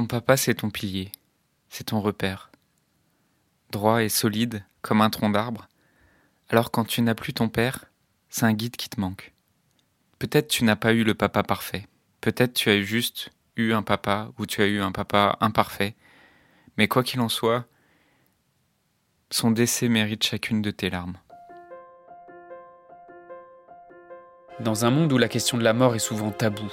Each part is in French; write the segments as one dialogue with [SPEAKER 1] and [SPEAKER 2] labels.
[SPEAKER 1] Ton papa, c'est ton pilier, c'est ton repère. Droit et solide comme un tronc d'arbre. Alors quand tu n'as plus ton père, c'est un guide qui te manque. Peut-être tu n'as pas eu le papa parfait. Peut-être tu as juste eu un papa ou tu as eu un papa imparfait. Mais quoi qu'il en soit, son décès mérite chacune de tes larmes.
[SPEAKER 2] Dans un monde où la question de la mort est souvent taboue,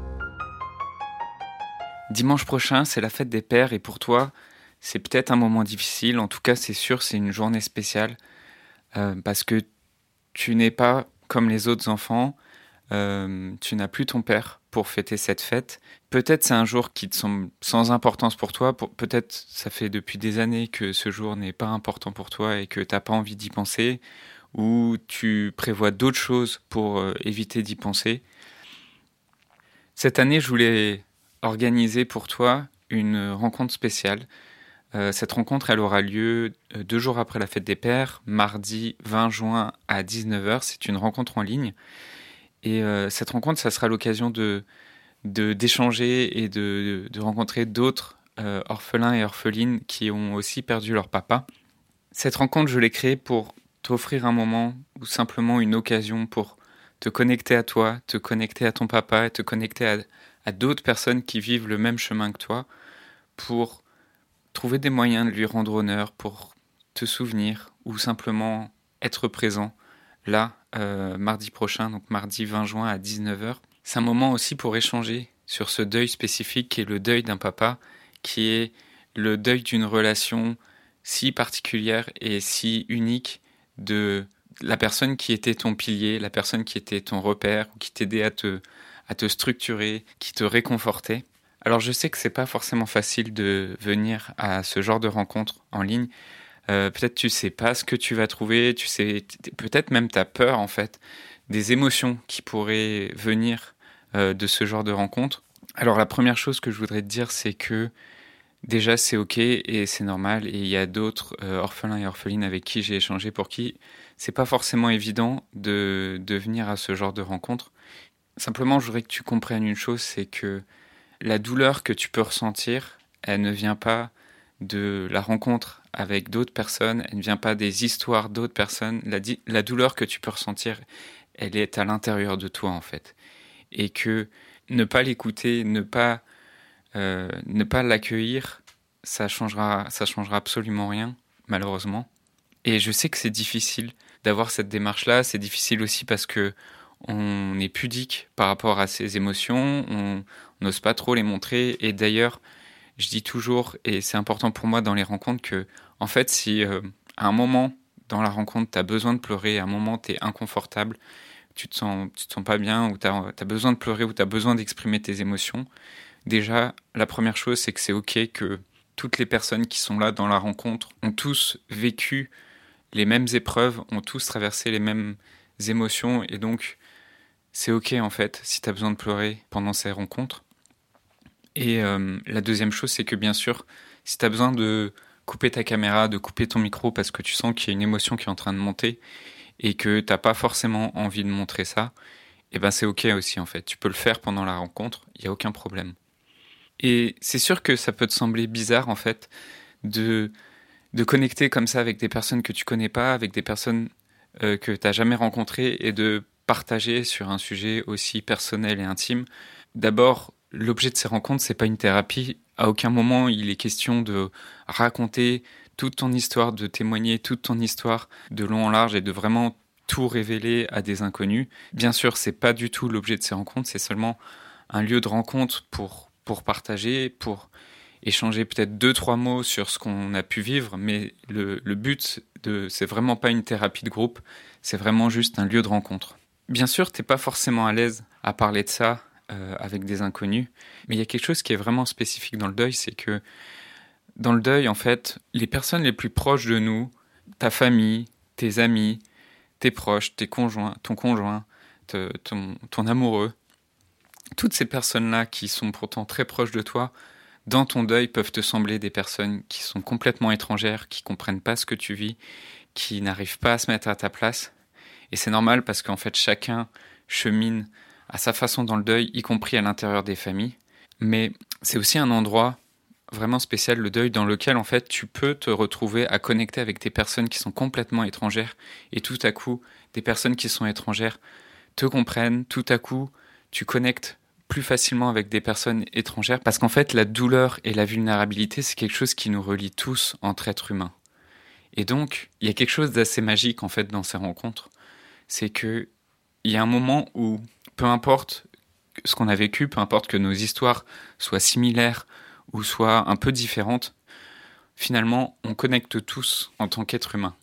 [SPEAKER 1] Dimanche prochain, c'est la fête des pères et pour toi, c'est peut-être un moment difficile. En tout cas, c'est sûr, c'est une journée spéciale euh, parce que tu n'es pas comme les autres enfants. Euh, tu n'as plus ton père pour fêter cette fête. Peut-être c'est un jour qui te semble sans importance pour toi. Peut-être ça fait depuis des années que ce jour n'est pas important pour toi et que tu n'as pas envie d'y penser. Ou tu prévois d'autres choses pour euh, éviter d'y penser. Cette année, je voulais organiser pour toi une rencontre spéciale. Euh, cette rencontre, elle aura lieu euh, deux jours après la fête des pères, mardi 20 juin à 19h. C'est une rencontre en ligne. Et euh, cette rencontre, ça sera l'occasion de d'échanger et de, de rencontrer d'autres orphelins et orphelines qui ont aussi perdu leur papa. Cette rencontre, je l'ai créée pour t'offrir un moment ou simplement une occasion pour te connecter à toi, te connecter à ton papa et te connecter à, à d'autres personnes qui vivent le même chemin que toi pour trouver des moyens de lui rendre honneur, pour te souvenir ou simplement être présent là, euh, mardi prochain, donc mardi 20 juin à 19h. C'est un moment aussi pour échanger sur ce deuil spécifique qui est le deuil d'un papa, qui est le deuil d'une relation si particulière et si unique de la personne qui était ton pilier, la personne qui était ton repère qui t'aidait à te, à te structurer, qui te réconfortait. Alors je sais que c'est pas forcément facile de venir à ce genre de rencontre en ligne. Euh, peut-être tu sais pas ce que tu vas trouver, peut-être même tu as peur en fait des émotions qui pourraient venir euh, de ce genre de rencontre. Alors la première chose que je voudrais te dire c'est que déjà c'est ok et c'est normal et il y a d'autres euh, orphelins et orphelines avec qui j'ai échangé pour qui c'est pas forcément évident de, de venir à ce genre de rencontre Simplement, je voudrais que tu comprennes une chose, c'est que la douleur que tu peux ressentir, elle ne vient pas de la rencontre avec d'autres personnes, elle ne vient pas des histoires d'autres personnes. La, douleur que tu peux ressentir, elle est à l'intérieur de toi en fait. Et que ne pas l'écouter, ne pas, euh, ne pas l'accueillir, ça changera, ça changera absolument rien, malheureusement. Et je sais que c'est difficile d'avoir cette démarche-là. C'est difficile aussi parce que on est pudique par rapport à ses émotions, on n'ose pas trop les montrer. Et d'ailleurs, je dis toujours, et c'est important pour moi dans les rencontres, que en fait, si euh, à un moment dans la rencontre, tu as besoin de pleurer, à un moment, tu es inconfortable, tu te sens, tu te sens pas bien, ou tu as, besoin de pleurer, ou tu as besoin d'exprimer tes émotions, déjà, la première chose, c'est que c'est OK que toutes les personnes qui sont là dans la rencontre ont tous vécu les mêmes épreuves, ont tous traversé les mêmes émotions, et donc c'est ok en fait si tu as besoin de pleurer pendant ces rencontres. Et euh, la deuxième chose, c'est que bien sûr, si tu as besoin de couper ta caméra, de couper ton micro parce que tu sens qu'il y a une émotion qui est en train de monter et que t'as pas forcément envie de montrer ça, et eh ben c'est ok aussi en fait. Tu peux le faire pendant la rencontre, il y a aucun problème. Et c'est sûr que ça peut te sembler bizarre en fait de de connecter comme ça avec des personnes que tu connais pas, avec des personnes euh, que tu n'as jamais rencontrées et de partager sur un sujet aussi personnel et intime. D'abord, l'objet de ces rencontres, c'est pas une thérapie. À aucun moment il est question de raconter toute ton histoire, de témoigner toute ton histoire de long en large et de vraiment tout révéler à des inconnus. Bien sûr, c'est pas du tout l'objet de ces rencontres, c'est seulement un lieu de rencontre pour, pour partager, pour échanger peut-être deux, trois mots sur ce qu'on a pu vivre, mais le, but de, c'est vraiment pas une thérapie de groupe, c'est vraiment juste un lieu de rencontre. Bien sûr, t'es pas forcément à l'aise à parler de ça euh, avec des inconnus, mais il y a quelque chose qui est vraiment spécifique dans le deuil, c'est que Dans le deuil, en fait, les personnes les plus proches de nous, ta famille, tes amis, tes proches, tes conjoints, ton conjoint, ton, ton amoureux, toutes ces personnes-là qui sont pourtant très proches de toi, dans ton deuil peuvent te sembler des personnes qui sont complètement étrangères, qui comprennent pas ce que tu vis, qui n'arrivent pas à se mettre à ta place. Et c'est normal parce qu'en fait chacun chemine à sa façon dans le deuil, y compris à l'intérieur des familles. Mais c'est aussi un endroit vraiment spécial, le deuil, dans lequel en fait tu peux te retrouver à connecter avec des personnes qui sont complètement étrangères et tout à coup des personnes qui sont étrangères te comprennent, tout à coup tu connectes plus facilement avec des personnes étrangères parce qu'en fait la douleur et la vulnérabilité c'est quelque chose qui nous relie tous entre êtres humains. Et donc il y a quelque chose d'assez magique en fait dans ces rencontres, c'est que il y a un moment où peu importe ce qu'on a vécu, peu importe que nos histoires soient similaires ou soient un peu différentes, finalement on connecte tous en tant qu'être humain.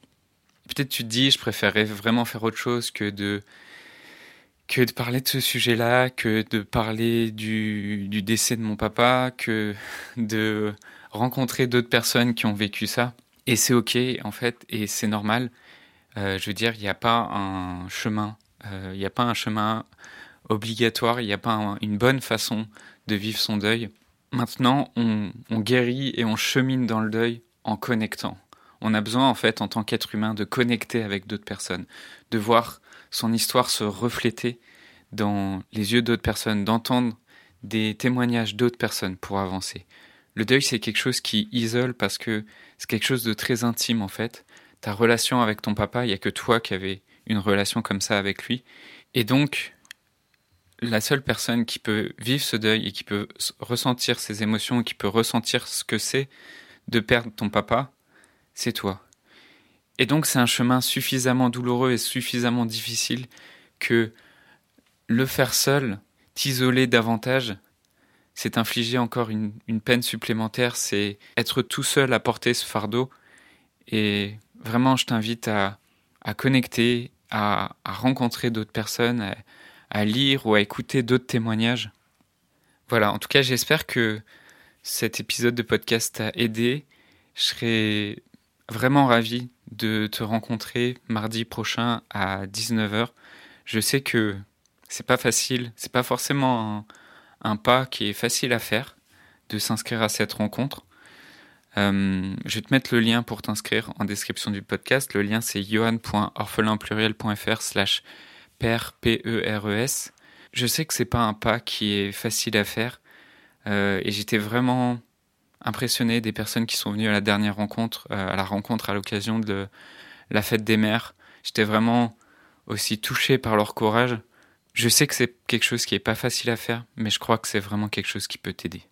[SPEAKER 1] Peut-être tu te dis je préférerais vraiment faire autre chose que de que de parler de ce sujet-là, que de parler du, du, décès de mon papa, que de rencontrer d'autres personnes qui ont vécu ça. Et c'est ok en fait, et c'est normal. Euh, je veux dire, il n'y a pas un chemin, euh, il n'y a pas un chemin obligatoire, il n'y a pas une bonne façon de vivre son deuil. Maintenant, on, on guérit et on chemine dans le deuil en connectant. On a besoin en fait en tant qu'être humain de connecter avec d'autres personnes, de voir son histoire se refléter dans les yeux d'autres personnes, d'entendre des témoignages d'autres personnes pour avancer. Le deuil, c'est quelque chose qui isole parce que c'est quelque chose de très intime en fait. Ta relation avec ton papa, il n'y a que toi qui avais une relation comme ça avec lui. Et donc, la seule personne qui peut vivre ce deuil et qui peut ressentir ses émotions, qui peut ressentir ce que c'est de perdre ton papa, c'est toi. Et donc c'est un chemin suffisamment douloureux et suffisamment difficile que le faire seul, t'isoler davantage, c'est infliger encore une, peine supplémentaire, c'est être tout seul à porter ce fardeau. Et vraiment, je t'invite à, connecter, à, rencontrer d'autres personnes, à, lire ou à écouter d'autres témoignages. Voilà, en tout cas, j'espère que cet épisode de podcast t'a aidé. Je serais vraiment ravi de te rencontrer mardi prochain à 19h. Je sais que c'est pas facile, c'est pas forcément un, pas qui est facile à faire de s'inscrire à cette rencontre. Euh, je vais te mettre le lien pour t'inscrire en description du podcast. Le lien c'est johan.orphelinpluriel.fr slash père P-E-R-E-S. Je sais que c'est pas un pas qui est facile à faire euh, et j'étais vraiment impressionné des personnes qui sont venues à la dernière rencontre, euh, à la rencontre à l'occasion de la fête des mères. J'étais vraiment aussi touché par leur courage. Je sais que c'est quelque chose qui est pas facile à faire, mais je crois que c'est vraiment quelque chose qui peut t'aider.